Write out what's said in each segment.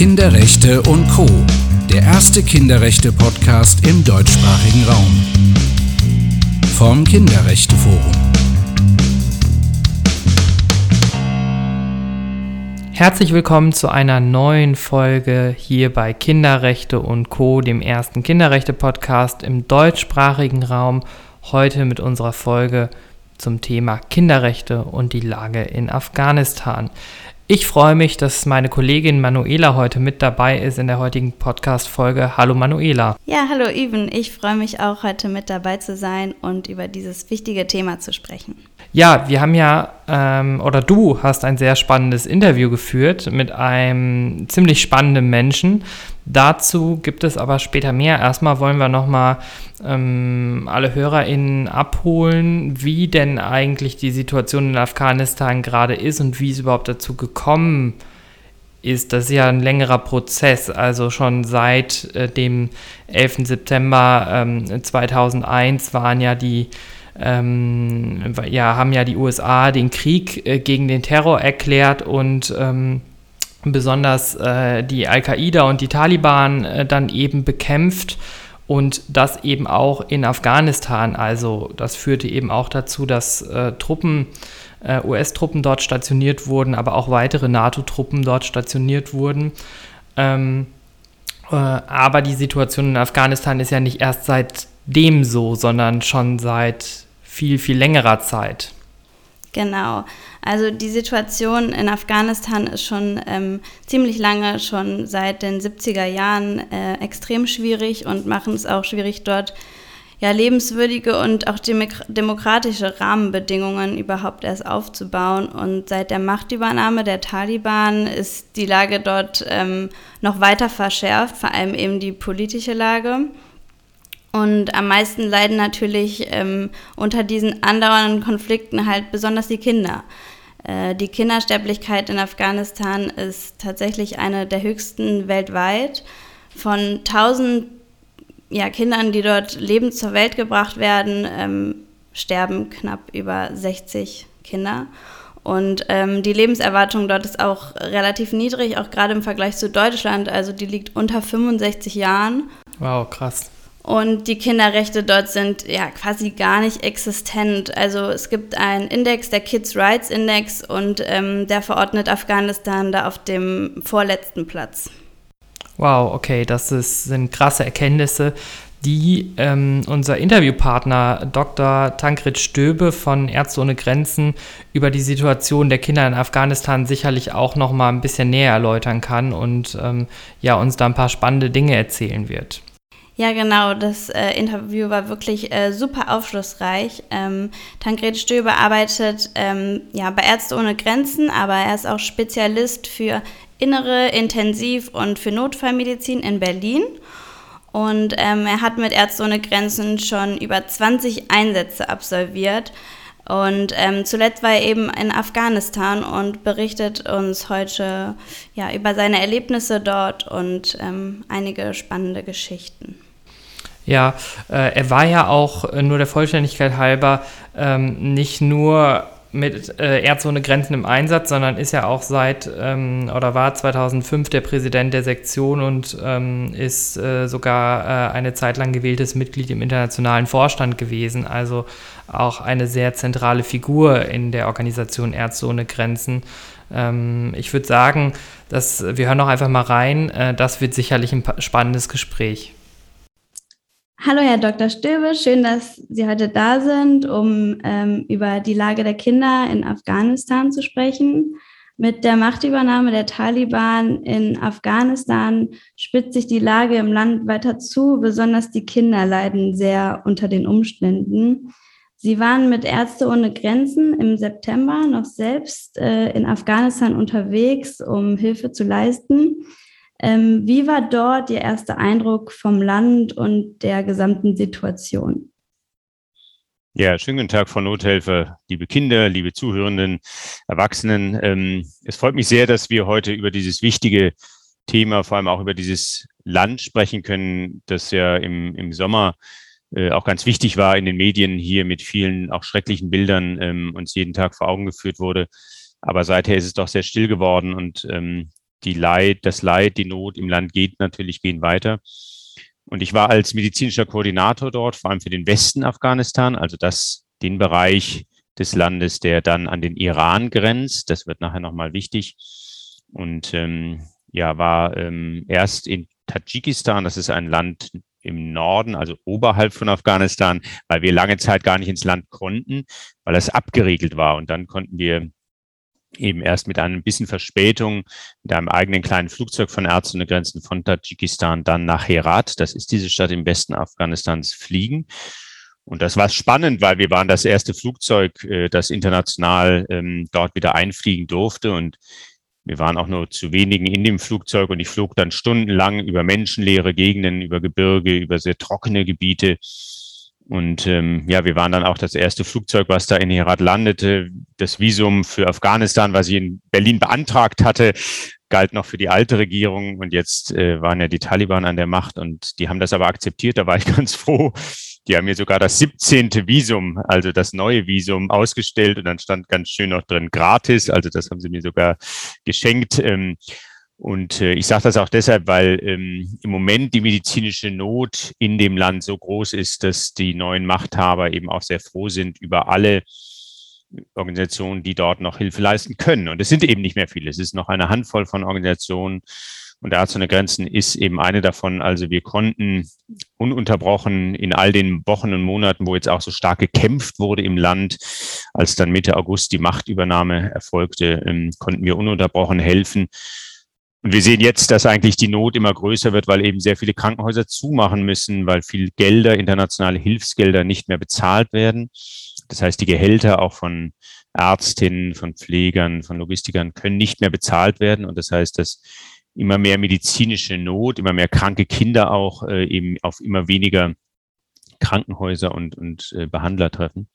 Kinderrechte und Co. Der erste Kinderrechte-Podcast im deutschsprachigen Raum. Vom Kinderrechteforum. Herzlich willkommen zu einer neuen Folge hier bei Kinderrechte und Co., dem ersten Kinderrechte-Podcast im deutschsprachigen Raum. Heute mit unserer Folge zum Thema Kinderrechte und die Lage in Afghanistan. Ich freue mich, dass meine Kollegin Manuela heute mit dabei ist in der heutigen Podcast-Folge. Hallo Manuela. Ja, hallo Even. Ich freue mich auch, heute mit dabei zu sein und über dieses wichtige Thema zu sprechen. Ja, wir haben ja, ähm, oder du hast ein sehr spannendes Interview geführt mit einem ziemlich spannenden Menschen. Dazu gibt es aber später mehr. Erstmal wollen wir nochmal ähm, alle HörerInnen abholen, wie denn eigentlich die Situation in Afghanistan gerade ist und wie es überhaupt dazu gekommen ist. Das ist ja ein längerer Prozess, also schon seit äh, dem 11. September ähm, 2001 waren ja die ähm, ja, haben ja die USA den Krieg äh, gegen den Terror erklärt und ähm, besonders äh, die Al-Qaida und die Taliban äh, dann eben bekämpft und das eben auch in Afghanistan. Also das führte eben auch dazu, dass äh, Truppen, äh, US-Truppen dort stationiert wurden, aber auch weitere NATO-Truppen dort stationiert wurden. Ähm, äh, aber die Situation in Afghanistan ist ja nicht erst seitdem so, sondern schon seit viel, viel längerer Zeit. Genau. Also die Situation in Afghanistan ist schon ähm, ziemlich lange, schon seit den 70er Jahren äh, extrem schwierig und machen es auch schwierig, dort ja, lebenswürdige und auch demokratische Rahmenbedingungen überhaupt erst aufzubauen. Und seit der Machtübernahme der Taliban ist die Lage dort ähm, noch weiter verschärft, vor allem eben die politische Lage. Und am meisten leiden natürlich ähm, unter diesen andauernden Konflikten halt besonders die Kinder. Äh, die Kindersterblichkeit in Afghanistan ist tatsächlich eine der höchsten weltweit. Von 1000 ja, Kindern, die dort lebend zur Welt gebracht werden, ähm, sterben knapp über 60 Kinder. Und ähm, die Lebenserwartung dort ist auch relativ niedrig, auch gerade im Vergleich zu Deutschland. Also die liegt unter 65 Jahren. Wow, krass. Und die Kinderrechte dort sind ja quasi gar nicht existent. Also es gibt einen Index, der Kids Rights Index, und ähm, der verordnet Afghanistan da auf dem vorletzten Platz. Wow, okay, das ist, sind krasse Erkenntnisse, die ähm, unser Interviewpartner Dr. Tankrit Stöbe von Ärzte ohne Grenzen über die Situation der Kinder in Afghanistan sicherlich auch noch mal ein bisschen näher erläutern kann und ähm, ja uns da ein paar spannende Dinge erzählen wird. Ja, genau. Das äh, Interview war wirklich äh, super aufschlussreich. Ähm, Tankred Stöber arbeitet ähm, ja, bei Ärzte ohne Grenzen, aber er ist auch Spezialist für innere Intensiv- und für Notfallmedizin in Berlin. Und ähm, er hat mit Ärzte ohne Grenzen schon über 20 Einsätze absolviert. Und ähm, zuletzt war er eben in Afghanistan und berichtet uns heute ja, über seine Erlebnisse dort und ähm, einige spannende Geschichten. Ja, äh, er war ja auch äh, nur der Vollständigkeit halber ähm, nicht nur mit äh, Ärzte ohne Grenzen im Einsatz, sondern ist ja auch seit ähm, oder war 2005 der Präsident der Sektion und ähm, ist äh, sogar äh, eine Zeit lang gewähltes Mitglied im internationalen Vorstand gewesen. Also auch eine sehr zentrale Figur in der Organisation Ärzte ohne Grenzen. Ähm, ich würde sagen, dass wir hören noch einfach mal rein. Äh, das wird sicherlich ein spannendes Gespräch. Hallo, Herr Dr. Stöbe, schön, dass Sie heute da sind, um ähm, über die Lage der Kinder in Afghanistan zu sprechen. Mit der Machtübernahme der Taliban in Afghanistan spitzt sich die Lage im Land weiter zu. Besonders die Kinder leiden sehr unter den Umständen. Sie waren mit Ärzte ohne Grenzen im September noch selbst äh, in Afghanistan unterwegs, um Hilfe zu leisten. Ähm, wie war dort Ihr erster Eindruck vom Land und der gesamten Situation? Ja, schönen guten Tag, Frau Nothelfer, liebe Kinder, liebe Zuhörenden, Erwachsenen. Ähm, es freut mich sehr, dass wir heute über dieses wichtige Thema, vor allem auch über dieses Land sprechen können, das ja im, im Sommer äh, auch ganz wichtig war in den Medien hier mit vielen auch schrecklichen Bildern ähm, uns jeden Tag vor Augen geführt wurde. Aber seither ist es doch sehr still geworden und ähm, die Leid, das Leid, die Not im Land geht natürlich, gehen weiter. Und ich war als medizinischer Koordinator dort, vor allem für den Westen Afghanistan, also das, den Bereich des Landes, der dann an den Iran grenzt. Das wird nachher nochmal wichtig. Und ähm, ja, war ähm, erst in Tadschikistan, das ist ein Land im Norden, also oberhalb von Afghanistan, weil wir lange Zeit gar nicht ins Land konnten, weil es abgeriegelt war. Und dann konnten wir eben erst mit einem bisschen Verspätung mit einem eigenen kleinen Flugzeug von Ärzte ohne Grenzen von Tadschikistan dann nach Herat, das ist diese Stadt im Westen Afghanistans, fliegen. Und das war spannend, weil wir waren das erste Flugzeug, äh, das international ähm, dort wieder einfliegen durfte. Und wir waren auch nur zu wenigen in dem Flugzeug und ich flog dann stundenlang über menschenleere Gegenden, über Gebirge, über sehr trockene Gebiete. Und ähm, ja, wir waren dann auch das erste Flugzeug, was da in Herat landete. Das Visum für Afghanistan, was ich in Berlin beantragt hatte, galt noch für die alte Regierung. Und jetzt äh, waren ja die Taliban an der Macht und die haben das aber akzeptiert. Da war ich ganz froh. Die haben mir sogar das 17. Visum, also das neue Visum, ausgestellt und dann stand ganz schön noch drin gratis. Also das haben sie mir sogar geschenkt. Ähm, und äh, ich sage das auch deshalb, weil ähm, im Moment die medizinische Not in dem Land so groß ist, dass die neuen Machthaber eben auch sehr froh sind über alle Organisationen, die dort noch Hilfe leisten können. Und es sind eben nicht mehr viele. Es ist noch eine Handvoll von Organisationen. Und Ärzte ohne Grenzen ist eben eine davon. Also wir konnten ununterbrochen in all den Wochen und Monaten, wo jetzt auch so stark gekämpft wurde im Land, als dann Mitte August die Machtübernahme erfolgte, ähm, konnten wir ununterbrochen helfen. Und wir sehen jetzt, dass eigentlich die Not immer größer wird, weil eben sehr viele Krankenhäuser zumachen müssen, weil viel Gelder, internationale Hilfsgelder nicht mehr bezahlt werden. Das heißt, die Gehälter auch von Ärztinnen, von Pflegern, von Logistikern können nicht mehr bezahlt werden. Und das heißt, dass immer mehr medizinische Not, immer mehr kranke Kinder auch äh, eben auf immer weniger Krankenhäuser und, und äh, Behandler treffen.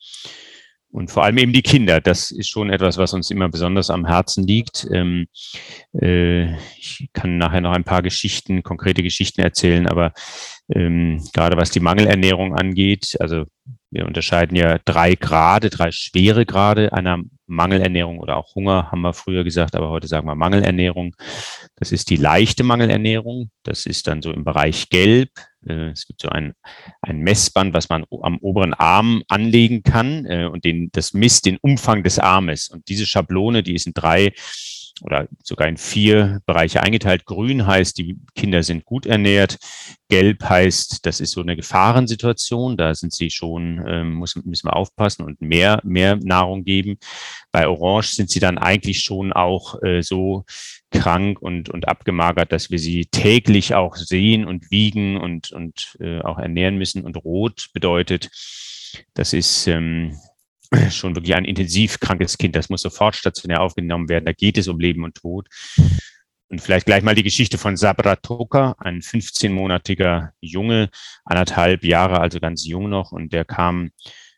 Und vor allem eben die Kinder, das ist schon etwas, was uns immer besonders am Herzen liegt. Ähm, äh, ich kann nachher noch ein paar Geschichten, konkrete Geschichten erzählen, aber ähm, gerade was die Mangelernährung angeht, also wir unterscheiden ja drei Grade, drei schwere Grade einer Mangelernährung oder auch Hunger, haben wir früher gesagt, aber heute sagen wir Mangelernährung. Das ist die leichte Mangelernährung. Das ist dann so im Bereich Gelb. Äh, es gibt so ein, ein Messband, was man am oberen Arm anlegen kann äh, und den, das misst den Umfang des Armes. Und diese Schablone, die ist in drei oder sogar in vier Bereiche eingeteilt. Grün heißt, die Kinder sind gut ernährt. Gelb heißt, das ist so eine Gefahrensituation. Da sind sie schon, ähm, müssen wir aufpassen und mehr, mehr Nahrung geben. Bei Orange sind sie dann eigentlich schon auch äh, so krank und, und abgemagert, dass wir sie täglich auch sehen und wiegen und, und äh, auch ernähren müssen. Und Rot bedeutet, das ist ähm, schon wirklich ein intensiv krankes Kind. Das muss sofort stationär aufgenommen werden. Da geht es um Leben und Tod. Und vielleicht gleich mal die Geschichte von Sabra Toka, ein 15-monatiger Junge, anderthalb Jahre, also ganz jung noch. Und der kam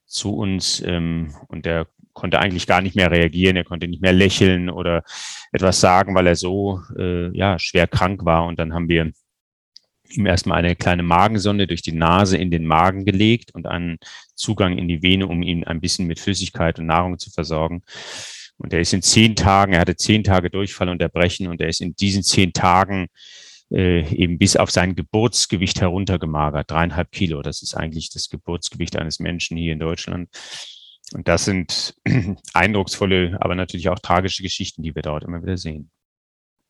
zu uns ähm, und der konnte eigentlich gar nicht mehr reagieren. Er konnte nicht mehr lächeln oder etwas sagen, weil er so äh, ja, schwer krank war. Und dann haben wir ihm erstmal eine kleine Magensonde durch die Nase in den Magen gelegt und einen Zugang in die Vene, um ihn ein bisschen mit Flüssigkeit und Nahrung zu versorgen. Und er ist in zehn Tagen, er hatte zehn Tage Durchfall und Erbrechen und er ist in diesen zehn Tagen äh, eben bis auf sein Geburtsgewicht heruntergemagert, dreieinhalb Kilo. Das ist eigentlich das Geburtsgewicht eines Menschen hier in Deutschland. Und das sind eindrucksvolle, aber natürlich auch tragische Geschichten, die wir dort immer wieder sehen.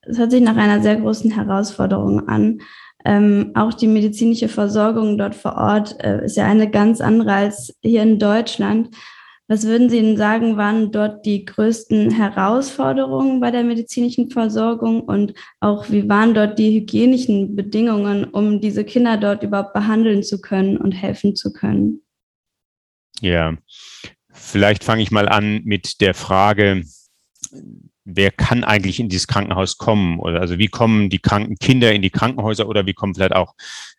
Es hört sich nach einer sehr großen Herausforderung an. Ähm, auch die medizinische Versorgung dort vor Ort äh, ist ja eine ganz andere als hier in Deutschland. Was würden Sie denn sagen, waren dort die größten Herausforderungen bei der medizinischen Versorgung und auch wie waren dort die hygienischen Bedingungen, um diese Kinder dort überhaupt behandeln zu können und helfen zu können? Ja, vielleicht fange ich mal an mit der Frage, wer kann eigentlich in dieses Krankenhaus kommen? Oder also wie kommen die kranken Kinder in die Krankenhäuser oder wie kommen vielleicht auch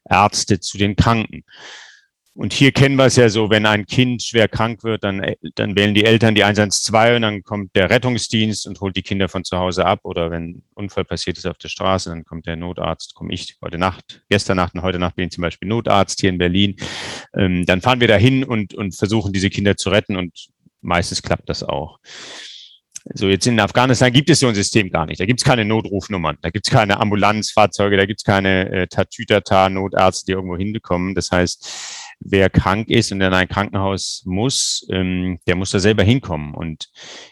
Ärzte zu den Kranken? Und hier kennen wir es ja so, wenn ein Kind schwer krank wird, dann, dann wählen die Eltern die 112 und dann kommt der Rettungsdienst und holt die Kinder von zu Hause ab. Oder wenn ein Unfall passiert ist auf der Straße, dann kommt der Notarzt, komme ich heute Nacht, gestern Nacht und heute Nacht bin ich zum Beispiel Notarzt hier in Berlin. Ähm, dann fahren wir dahin und, und versuchen diese Kinder zu retten und meistens klappt das auch. so, jetzt in Afghanistan gibt es so ein System gar nicht. Da gibt es keine Notrufnummern, da gibt es keine Ambulanzfahrzeuge, da gibt es keine äh, Tatütata-Notärzte, die irgendwo hinbekommen. Das heißt, wer krank ist und in ein Krankenhaus muss, ähm, der muss da selber hinkommen. Und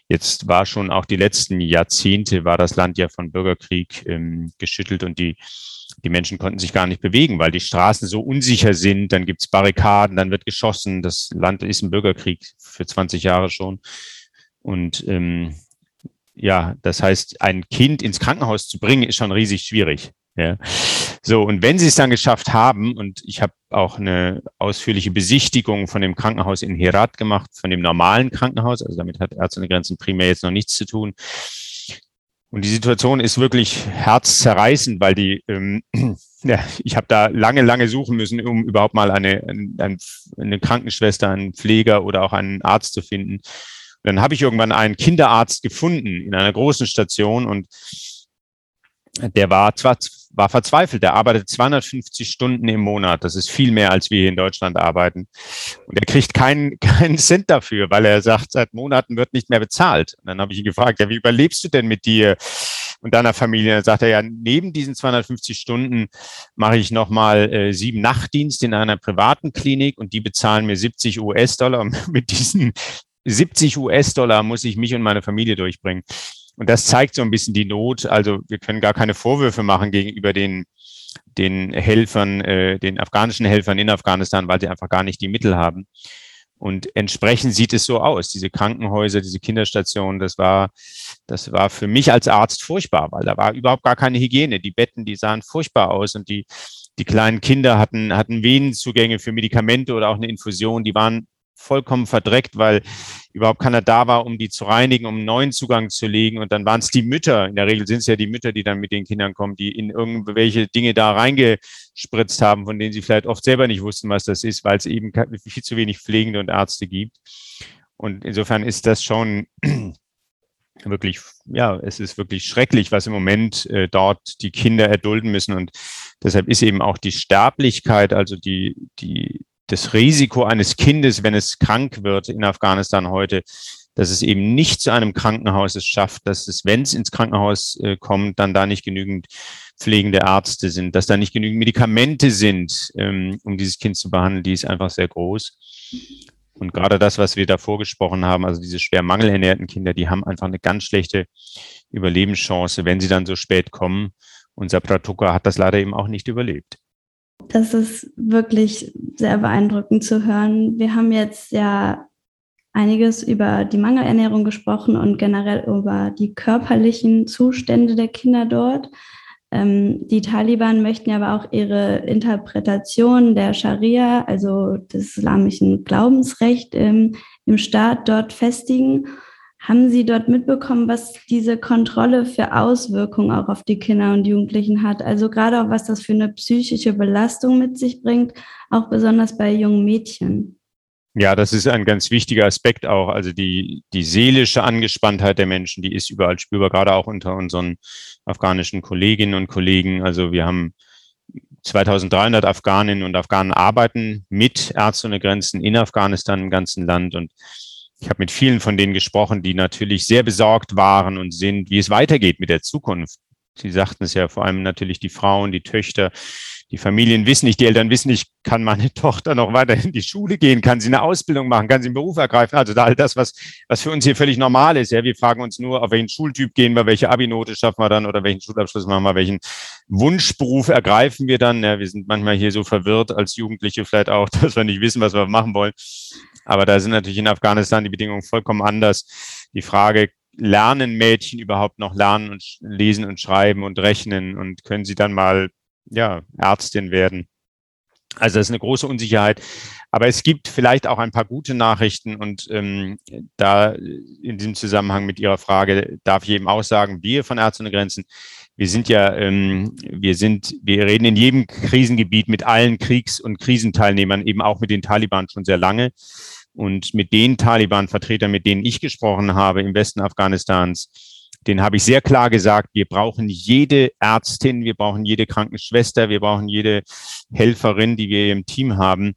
jetzt war schon auch die letzten Jahrzehnte, war das Land ja von Bürgerkrieg ähm, geschüttelt und die, die Menschen konnten sich gar nicht bewegen, weil die Straßen so unsicher sind. Dann gibt's Barrikaden, dann wird geschossen. Das Land ist im Bürgerkrieg für 20 Jahre schon. Und ähm, ja, das heißt, ein Kind ins Krankenhaus zu bringen, ist schon riesig schwierig. Ja. So, und wenn sie es dann geschafft haben, und ich habe auch eine ausführliche Besichtigung von dem Krankenhaus in Herat gemacht, von dem normalen Krankenhaus, also damit hat Ärzte ohne Grenzen primär jetzt noch nichts zu tun. Und die Situation ist wirklich herzzerreißend, weil die, ähm, ja, ich habe da lange, lange suchen müssen, um überhaupt mal eine, eine, eine Krankenschwester, einen Pfleger oder auch einen Arzt zu finden. Und dann habe ich irgendwann einen Kinderarzt gefunden in einer großen Station und der war zwar war verzweifelt. Der arbeitet 250 Stunden im Monat. Das ist viel mehr, als wir hier in Deutschland arbeiten. Und er kriegt keinen, keinen Cent dafür, weil er sagt, seit Monaten wird nicht mehr bezahlt. Und dann habe ich ihn gefragt, ja, wie überlebst du denn mit dir und deiner Familie? Dann sagt er, ja, neben diesen 250 Stunden mache ich nochmal äh, sieben Nachtdienste in einer privaten Klinik und die bezahlen mir 70 US-Dollar. Und mit diesen 70 US-Dollar muss ich mich und meine Familie durchbringen. Und das zeigt so ein bisschen die Not. Also wir können gar keine Vorwürfe machen gegenüber den, den Helfern, äh, den afghanischen Helfern in Afghanistan, weil sie einfach gar nicht die Mittel haben. Und entsprechend sieht es so aus. Diese Krankenhäuser, diese Kinderstationen, das war, das war für mich als Arzt furchtbar, weil da war überhaupt gar keine Hygiene. Die Betten, die sahen furchtbar aus und die, die kleinen Kinder hatten, hatten Venenzugänge für Medikamente oder auch eine Infusion. Die waren vollkommen verdreckt, weil überhaupt keiner da war, um die zu reinigen, um einen neuen Zugang zu legen. Und dann waren es die Mütter, in der Regel sind es ja die Mütter, die dann mit den Kindern kommen, die in irgendwelche Dinge da reingespritzt haben, von denen sie vielleicht oft selber nicht wussten, was das ist, weil es eben viel zu wenig Pflegende und Ärzte gibt. Und insofern ist das schon wirklich, ja, es ist wirklich schrecklich, was im Moment äh, dort die Kinder erdulden müssen. Und deshalb ist eben auch die Sterblichkeit, also die, die, das Risiko eines Kindes, wenn es krank wird in Afghanistan heute, dass es eben nicht zu einem Krankenhaus es schafft, dass es, wenn es ins Krankenhaus äh, kommt, dann da nicht genügend pflegende Ärzte sind, dass da nicht genügend Medikamente sind, ähm, um dieses Kind zu behandeln, die ist einfach sehr groß. Und gerade das, was wir davor gesprochen haben, also diese schwer mangelernährten Kinder, die haben einfach eine ganz schlechte Überlebenschance, wenn sie dann so spät kommen. Unser Pratuka hat das leider eben auch nicht überlebt. Das ist wirklich sehr beeindruckend zu hören. Wir haben jetzt ja einiges über die Mangelernährung gesprochen und generell über die körperlichen Zustände der Kinder dort. Ähm, die Taliban möchten aber auch ihre Interpretation der Scharia, also des islamischen Glaubensrecht im, im Staat dort festigen. Haben Sie dort mitbekommen, was diese Kontrolle für Auswirkungen auch auf die Kinder und Jugendlichen hat? Also gerade auch, was das für eine psychische Belastung mit sich bringt, auch besonders bei jungen Mädchen. Ja, das ist ein ganz wichtiger Aspekt auch. Also die, die seelische Angespanntheit der Menschen, die ist überall spürbar, gerade auch unter unseren afghanischen Kolleginnen und Kollegen. Also wir haben 2300 Afghaninnen und Afghanen arbeiten mit Ärzte ohne Grenzen in Afghanistan im ganzen Land und ich habe mit vielen von denen gesprochen, die natürlich sehr besorgt waren und sind, wie es weitergeht mit der Zukunft. Sie sagten es ja vor allem natürlich die Frauen, die Töchter, die Familien wissen nicht, die Eltern wissen nicht, kann meine Tochter noch weiter in die Schule gehen, kann sie eine Ausbildung machen, kann sie einen Beruf ergreifen. Also da all das, was, was für uns hier völlig normal ist. Ja, wir fragen uns nur, auf welchen Schultyp gehen wir, welche Abi-Note schaffen wir dann oder welchen Schulabschluss machen wir, welchen Wunschberuf ergreifen wir dann. Ja, wir sind manchmal hier so verwirrt als Jugendliche vielleicht auch, dass wir nicht wissen, was wir machen wollen. Aber da sind natürlich in Afghanistan die Bedingungen vollkommen anders. Die Frage, lernen Mädchen überhaupt noch lernen und lesen und schreiben und rechnen und können sie dann mal, ja, Ärztin werden? Also das ist eine große Unsicherheit. Aber es gibt vielleicht auch ein paar gute Nachrichten und ähm, da in diesem Zusammenhang mit Ihrer Frage darf ich eben auch sagen, wir von Ärzte ohne Grenzen, wir sind ja, ähm, wir sind, wir reden in jedem Krisengebiet mit allen Kriegs- und Krisenteilnehmern, eben auch mit den Taliban schon sehr lange. Und mit den Taliban-Vertretern, mit denen ich gesprochen habe im Westen Afghanistans, den habe ich sehr klar gesagt, wir brauchen jede Ärztin, wir brauchen jede Krankenschwester, wir brauchen jede Helferin, die wir im Team haben,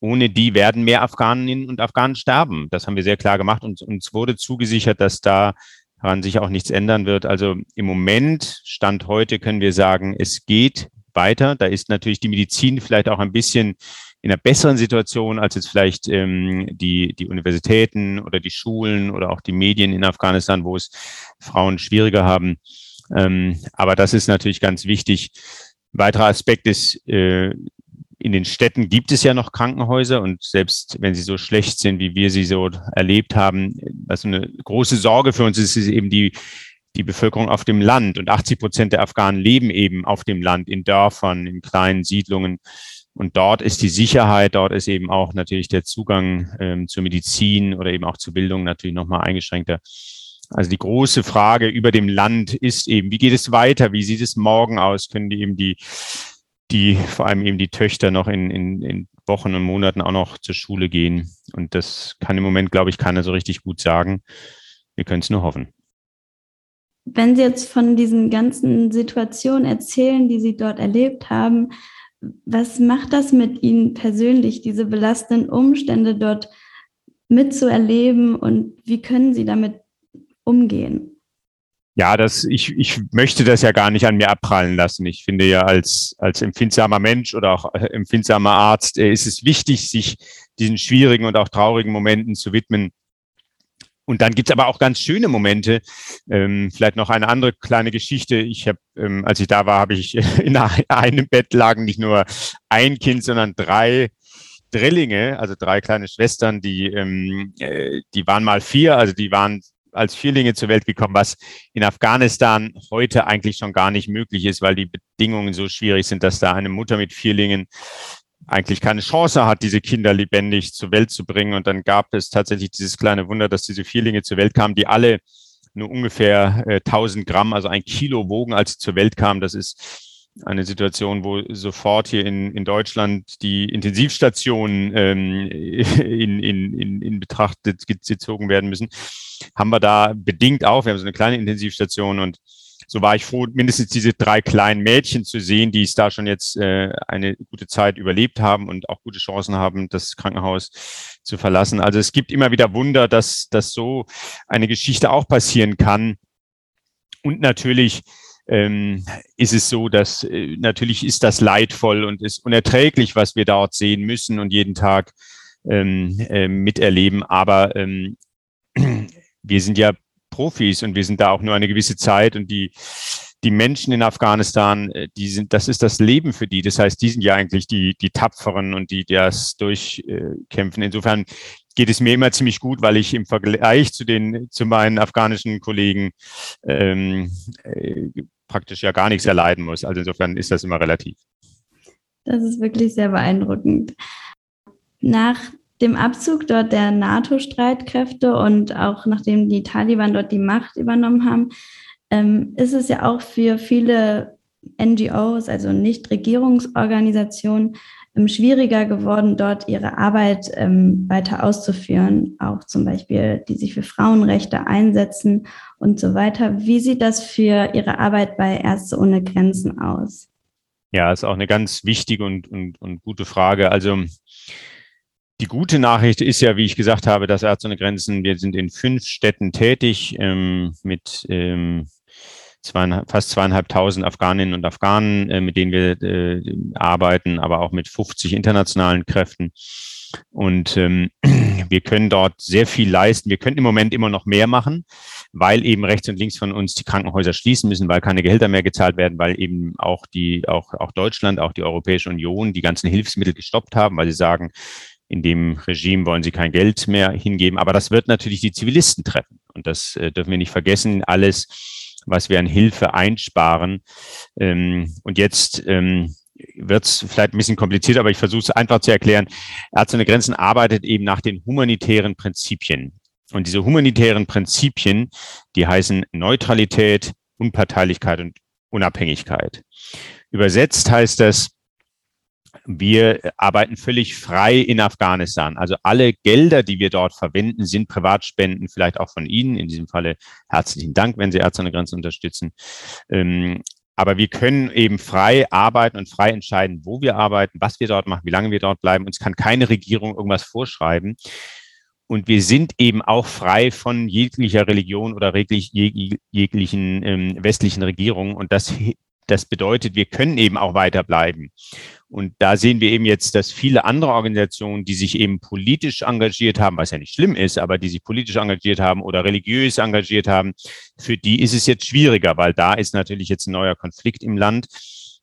ohne die werden mehr Afghaninnen und Afghanen sterben. Das haben wir sehr klar gemacht und uns wurde zugesichert, dass daran sich auch nichts ändern wird. Also im Moment, Stand heute, können wir sagen, es geht weiter. Da ist natürlich die Medizin vielleicht auch ein bisschen in einer besseren Situation als jetzt vielleicht ähm, die, die Universitäten oder die Schulen oder auch die Medien in Afghanistan, wo es Frauen schwieriger haben. Ähm, aber das ist natürlich ganz wichtig. Weiterer Aspekt ist, äh, in den Städten gibt es ja noch Krankenhäuser und selbst wenn sie so schlecht sind, wie wir sie so erlebt haben, was eine große Sorge für uns ist, ist eben die, die Bevölkerung auf dem Land. Und 80 Prozent der Afghanen leben eben auf dem Land, in Dörfern, in kleinen Siedlungen. Und dort ist die Sicherheit, dort ist eben auch natürlich der Zugang ähm, zur Medizin oder eben auch zur Bildung natürlich nochmal eingeschränkter. Also die große Frage über dem Land ist eben, wie geht es weiter? Wie sieht es morgen aus? Können die eben die die vor allem eben die Töchter noch in, in, in Wochen und Monaten auch noch zur Schule gehen. Und das kann im Moment, glaube ich, keiner so richtig gut sagen. Wir können es nur hoffen. Wenn Sie jetzt von diesen ganzen Situationen erzählen, die Sie dort erlebt haben, was macht das mit Ihnen persönlich, diese belastenden Umstände dort mitzuerleben und wie können Sie damit umgehen? Ja, das, ich, ich möchte das ja gar nicht an mir abprallen lassen. Ich finde ja als, als empfindsamer Mensch oder auch äh, empfindsamer Arzt äh, ist es wichtig, sich diesen schwierigen und auch traurigen Momenten zu widmen. Und dann gibt's aber auch ganz schöne Momente. Ähm, vielleicht noch eine andere kleine Geschichte. Ich habe, ähm, als ich da war, habe ich in einem Bett lagen nicht nur ein Kind, sondern drei Drillinge, also drei kleine Schwestern, die, ähm, äh, die waren mal vier, also die waren als Vierlinge zur Welt gekommen, was in Afghanistan heute eigentlich schon gar nicht möglich ist, weil die Bedingungen so schwierig sind, dass da eine Mutter mit Vierlingen eigentlich keine Chance hat, diese Kinder lebendig zur Welt zu bringen. Und dann gab es tatsächlich dieses kleine Wunder, dass diese Vierlinge zur Welt kamen, die alle nur ungefähr äh, 1000 Gramm, also ein Kilo wogen, als sie zur Welt kamen. Das ist eine Situation, wo sofort hier in, in Deutschland die Intensivstationen ähm, in, in, in, in Betracht gezogen werden müssen, haben wir da bedingt auch. Wir haben so eine kleine Intensivstation und so war ich froh, mindestens diese drei kleinen Mädchen zu sehen, die es da schon jetzt äh, eine gute Zeit überlebt haben und auch gute Chancen haben, das Krankenhaus zu verlassen. Also es gibt immer wieder Wunder, dass, dass so eine Geschichte auch passieren kann. Und natürlich ähm, ist es so, dass äh, natürlich ist das leidvoll und ist unerträglich, was wir dort sehen müssen und jeden Tag ähm, äh, miterleben. Aber ähm, wir sind ja Profis und wir sind da auch nur eine gewisse Zeit und die die Menschen in Afghanistan, äh, die sind, das ist das Leben für die. Das heißt, die sind ja eigentlich die, die Tapferen und die, die das durchkämpfen. Insofern geht es mir immer ziemlich gut, weil ich im Vergleich zu den, zu meinen afghanischen Kollegen ähm, äh, praktisch ja gar nichts erleiden muss. Also insofern ist das immer relativ. Das ist wirklich sehr beeindruckend. Nach dem Abzug dort der NATO-Streitkräfte und auch nachdem die Taliban dort die Macht übernommen haben, ähm, ist es ja auch für viele NGOs, also Nichtregierungsorganisationen, ähm, schwieriger geworden, dort ihre Arbeit ähm, weiter auszuführen, auch zum Beispiel, die sich für Frauenrechte einsetzen und so weiter. Wie sieht das für Ihre Arbeit bei Ärzte ohne Grenzen aus? Ja, ist auch eine ganz wichtige und, und, und gute Frage. Also die gute Nachricht ist ja, wie ich gesagt habe, dass Ärzte ohne Grenzen, wir sind in fünf Städten tätig ähm, mit ähm, zweieinhalb, fast zweieinhalbtausend Afghaninnen und Afghanen, äh, mit denen wir äh, arbeiten, aber auch mit 50 internationalen Kräften. Und ähm, wir können dort sehr viel leisten. Wir können im Moment immer noch mehr machen, weil eben rechts und links von uns die Krankenhäuser schließen müssen, weil keine Gehälter mehr gezahlt werden, weil eben auch die, auch, auch Deutschland, auch die Europäische Union die ganzen Hilfsmittel gestoppt haben, weil sie sagen, in dem Regime wollen sie kein Geld mehr hingeben. Aber das wird natürlich die Zivilisten treffen. Und das äh, dürfen wir nicht vergessen. Alles was wir an Hilfe einsparen. Ähm, und jetzt ähm, wird es vielleicht ein bisschen kompliziert, aber ich versuche es einfach zu erklären. Ärzte ohne Grenzen arbeitet eben nach den humanitären Prinzipien. Und diese humanitären Prinzipien, die heißen Neutralität, Unparteilichkeit und Unabhängigkeit. Übersetzt heißt das, wir arbeiten völlig frei in Afghanistan. Also alle Gelder, die wir dort verwenden, sind Privatspenden, vielleicht auch von Ihnen. In diesem Falle herzlichen Dank, wenn Sie Ärzte ohne Grenzen unterstützen. Ähm, Aber wir können eben frei arbeiten und frei entscheiden, wo wir arbeiten, was wir dort machen, wie lange wir dort bleiben. Uns kann keine Regierung irgendwas vorschreiben. Und wir sind eben auch frei von jeglicher Religion oder jeglichen ähm, westlichen Regierungen. Und das, das bedeutet, wir können eben auch weiterbleiben. Und da sehen wir eben jetzt, dass viele andere Organisationen, die sich eben politisch engagiert haben, was ja nicht schlimm ist, aber die sich politisch engagiert haben oder religiös engagiert haben, für die ist es jetzt schwieriger, weil da ist natürlich jetzt ein neuer Konflikt im Land,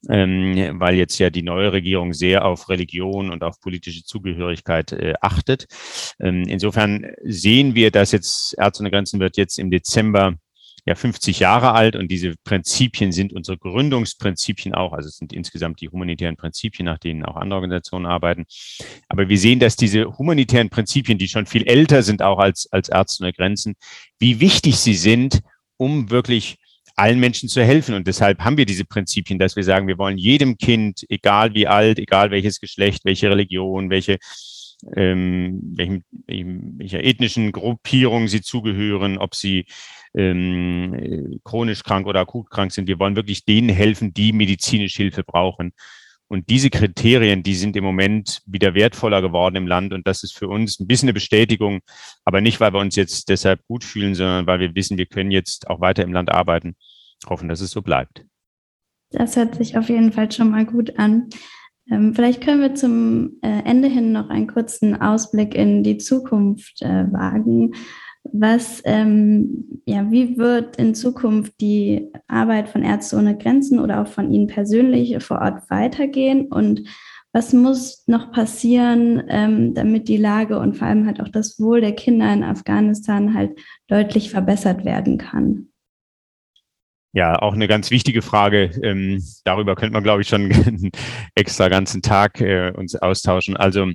ähm, weil jetzt ja die neue Regierung sehr auf Religion und auf politische Zugehörigkeit äh, achtet. Ähm, insofern sehen wir, dass jetzt Ärzte ohne Grenzen wird jetzt im Dezember ja 50 Jahre alt und diese Prinzipien sind unsere Gründungsprinzipien auch, also es sind insgesamt die humanitären Prinzipien, nach denen auch andere Organisationen arbeiten. Aber wir sehen, dass diese humanitären Prinzipien, die schon viel älter sind, auch als, als Ärzte ohne Grenzen, wie wichtig sie sind, um wirklich allen Menschen zu helfen. Und deshalb haben wir diese Prinzipien, dass wir sagen, wir wollen jedem Kind, egal wie alt, egal welches Geschlecht, welche Religion, welche ähm, welchem, welcher ethnischen Gruppierung sie zugehören, ob sie ähm, chronisch krank oder akut krank sind. Wir wollen wirklich denen helfen, die medizinische Hilfe brauchen. Und diese Kriterien, die sind im Moment wieder wertvoller geworden im Land. Und das ist für uns ein bisschen eine Bestätigung, aber nicht, weil wir uns jetzt deshalb gut fühlen, sondern weil wir wissen, wir können jetzt auch weiter im Land arbeiten. Hoffen, dass es so bleibt. Das hört sich auf jeden Fall schon mal gut an. Ähm, vielleicht können wir zum äh, Ende hin noch einen kurzen Ausblick in die Zukunft äh, wagen. Was, ähm, ja, wie wird in Zukunft die Arbeit von Ärzte ohne Grenzen oder auch von Ihnen persönlich vor Ort weitergehen? Und was muss noch passieren, ähm, damit die Lage und vor allem halt auch das Wohl der Kinder in Afghanistan halt deutlich verbessert werden kann? Ja, auch eine ganz wichtige Frage. Ähm, darüber könnte man, glaube ich, schon einen extra ganzen Tag äh, uns austauschen. Also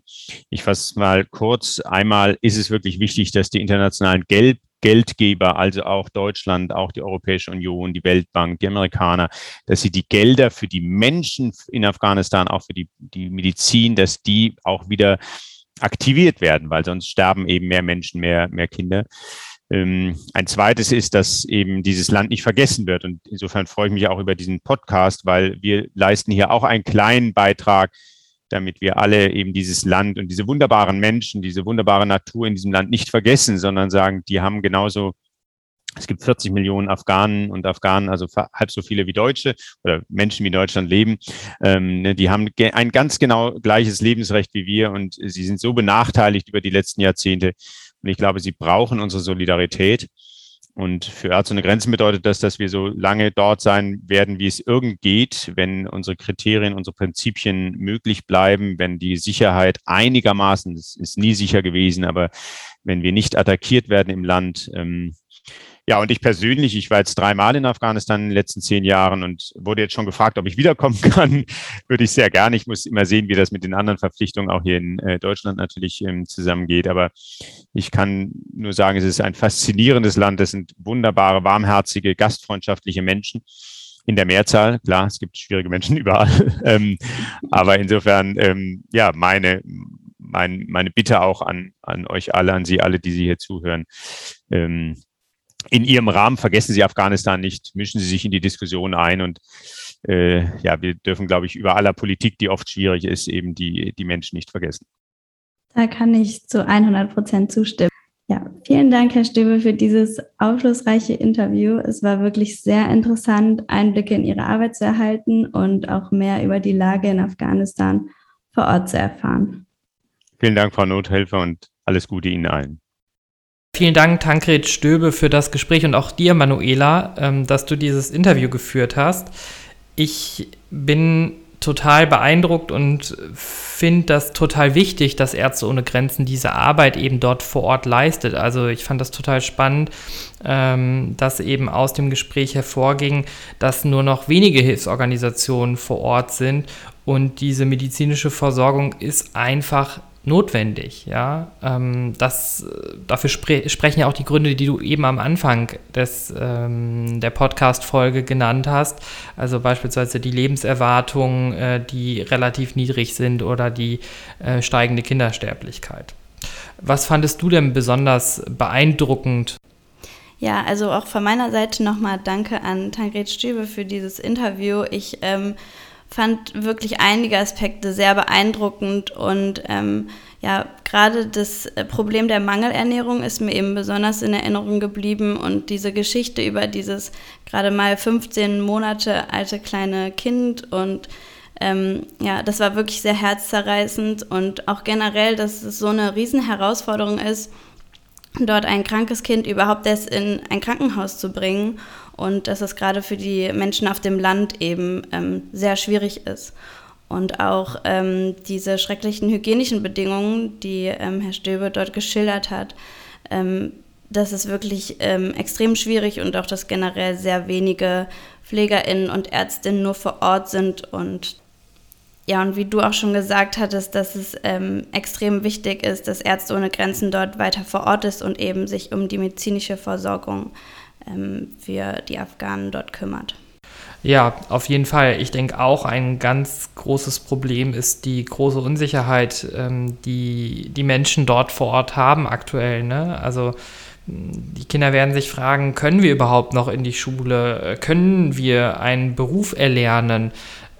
ich fasse mal kurz. Einmal ist es wirklich wichtig, dass die internationalen Geld Geldgeber, also auch Deutschland, auch die Europäische Union, die Weltbank, die Amerikaner, dass sie die Gelder für die Menschen in Afghanistan, auch für die, die Medizin, dass die auch wieder aktiviert werden, weil sonst sterben eben mehr Menschen, mehr, mehr Kinder. Ähm, ein zweites ist, dass eben dieses Land nicht vergessen wird. Und insofern freue ich mich auch über diesen Podcast, weil wir leisten hier auch einen kleinen Beitrag, damit wir alle eben dieses Land und diese wunderbaren Menschen, diese wunderbare Natur in diesem Land nicht vergessen, sondern sagen, die haben genauso es gibt 40 Millionen Afghanen und Afghanen, also halb so viele wie Deutsche oder Menschen, wie Deutschland leben. Ähm, ne, die haben ein ganz genau gleiches Lebensrecht wie wir und sie sind so benachteiligt über die letzten Jahrzehnte. Und ich glaube, sie brauchen unsere Solidarität. Und für Ärzte ohne Grenzen bedeutet das, dass wir so lange dort sein werden, wie es irgend geht, wenn unsere Kriterien, unsere Prinzipien möglich bleiben, wenn die Sicherheit einigermaßen, das ist nie sicher gewesen, aber wenn wir nicht attackiert werden im Land, ähm, ja, und ich persönlich, ich war jetzt dreimal in Afghanistan in den letzten zehn Jahren und wurde jetzt schon gefragt, ob ich wiederkommen kann. Würde ich sehr gerne. Ich muss immer sehen, wie das mit den anderen Verpflichtungen auch hier in äh, Deutschland natürlich ähm, zusammengeht. Aber ich kann nur sagen, es ist ein faszinierendes Land. Es sind wunderbare, warmherzige, gastfreundschaftliche Menschen in der Mehrzahl. Klar, es gibt schwierige Menschen überall. ähm, aber insofern, ähm, ja, meine, mein, meine Bitte auch an, an euch alle, an Sie alle, die Sie hier zuhören. Ähm, in Ihrem Rahmen vergessen Sie Afghanistan nicht, mischen Sie sich in die Diskussion ein und äh, ja, wir dürfen, glaube ich, über aller Politik, die oft schwierig ist, eben die, die Menschen nicht vergessen. Da kann ich zu 100 Prozent zustimmen. Ja, vielen Dank, Herr Stöbe, für dieses aufschlussreiche Interview. Es war wirklich sehr interessant, Einblicke in Ihre Arbeit zu erhalten und auch mehr über die Lage in Afghanistan vor Ort zu erfahren. Vielen Dank, Frau Nothelfer, und alles Gute Ihnen allen. Vielen Dank, Tankred Stöbe, für das Gespräch und auch dir, Manuela, ähm, dass du dieses Interview geführt hast. Ich bin total beeindruckt und finde das total wichtig, dass Ärzte ohne Grenzen diese Arbeit eben dort vor Ort leistet. Also ich fand das total spannend, ähm, dass eben aus dem Gespräch hervorging, dass nur noch wenige Hilfsorganisationen vor Ort sind und diese medizinische Versorgung ist einfach notwendig. Ja? Ähm, das, dafür spre sprechen ja auch die Gründe, die du eben am Anfang des, ähm, der Podcast-Folge genannt hast. Also beispielsweise die Lebenserwartungen, äh, die relativ niedrig sind oder die äh, steigende Kindersterblichkeit. Was fandest du denn besonders beeindruckend Ja, also auch von meiner Seite nochmal Danke an Tankred Stübe für dieses Interview. Ich ähm, fand wirklich einige Aspekte sehr beeindruckend und ähm, ja, gerade das äh, Problem der Mangelernährung ist mir eben besonders in Erinnerung geblieben und diese Geschichte über dieses gerade mal 15 Monate alte kleine Kind und ähm, ja, das war wirklich sehr herzzerreißend und auch generell, dass es so eine Riesenherausforderung ist, dort ein krankes Kind überhaupt erst in ein Krankenhaus zu bringen und dass es gerade für die Menschen auf dem Land eben ähm, sehr schwierig ist. Und auch ähm, diese schrecklichen hygienischen Bedingungen, die ähm, Herr Stöbe dort geschildert hat, ähm, das ist wirklich ähm, extrem schwierig und auch, dass generell sehr wenige PflegerInnen und Ärztinnen nur vor Ort sind und ja, und wie du auch schon gesagt hattest, dass es ähm, extrem wichtig ist, dass Ärzte ohne Grenzen dort weiter vor Ort ist und eben sich um die medizinische Versorgung für die Afghanen dort kümmert. Ja, auf jeden Fall. Ich denke auch, ein ganz großes Problem ist die große Unsicherheit, ähm, die die Menschen dort vor Ort haben aktuell. Ne? Also die Kinder werden sich fragen, können wir überhaupt noch in die Schule? Können wir einen Beruf erlernen?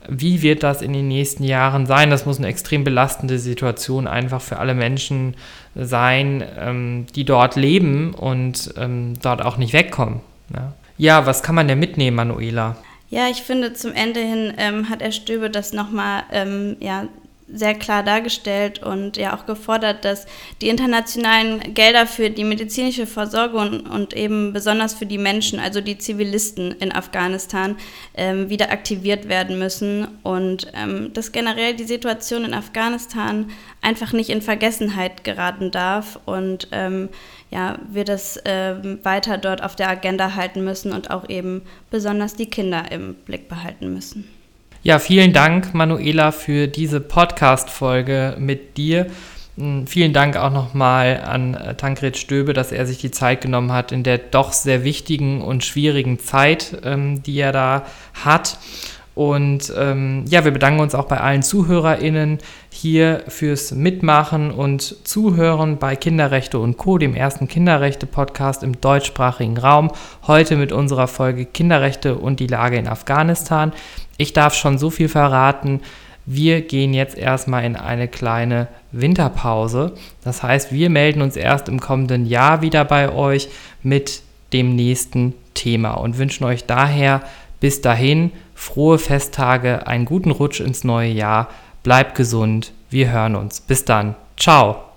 Wie wird das in den nächsten Jahren sein? Das muss eine extrem belastende Situation einfach für alle Menschen sein, ähm, die dort leben und ähm, dort auch nicht wegkommen. Ja. ja, was kann man denn mitnehmen, Manuela? Ja, ich finde, zum Ende hin ähm, hat Herr Stöbe das nochmal ähm, ja, sehr klar dargestellt und ja auch gefordert, dass die internationalen Gelder für die medizinische Versorgung und eben besonders für die Menschen, also die Zivilisten in Afghanistan, ähm, wieder aktiviert werden müssen und ähm, dass generell die Situation in Afghanistan einfach nicht in Vergessenheit geraten darf und ähm, ja, wir das ähm, weiter dort auf der Agenda halten müssen und auch eben besonders die Kinder im Blick behalten müssen. Ja, vielen Dank, Manuela, für diese Podcast-Folge mit dir. Hm, vielen Dank auch nochmal an äh, Tankred Stöbe, dass er sich die Zeit genommen hat in der doch sehr wichtigen und schwierigen Zeit, ähm, die er da hat. Und ähm, ja, wir bedanken uns auch bei allen ZuhörerInnen hier fürs Mitmachen und Zuhören bei Kinderrechte und Co., dem ersten Kinderrechte-Podcast im deutschsprachigen Raum. Heute mit unserer Folge Kinderrechte und die Lage in Afghanistan. Ich darf schon so viel verraten. Wir gehen jetzt erstmal in eine kleine Winterpause. Das heißt, wir melden uns erst im kommenden Jahr wieder bei euch mit dem nächsten Thema und wünschen euch daher bis dahin frohe Festtage, einen guten Rutsch ins neue Jahr. Bleibt gesund. Wir hören uns. Bis dann. Ciao.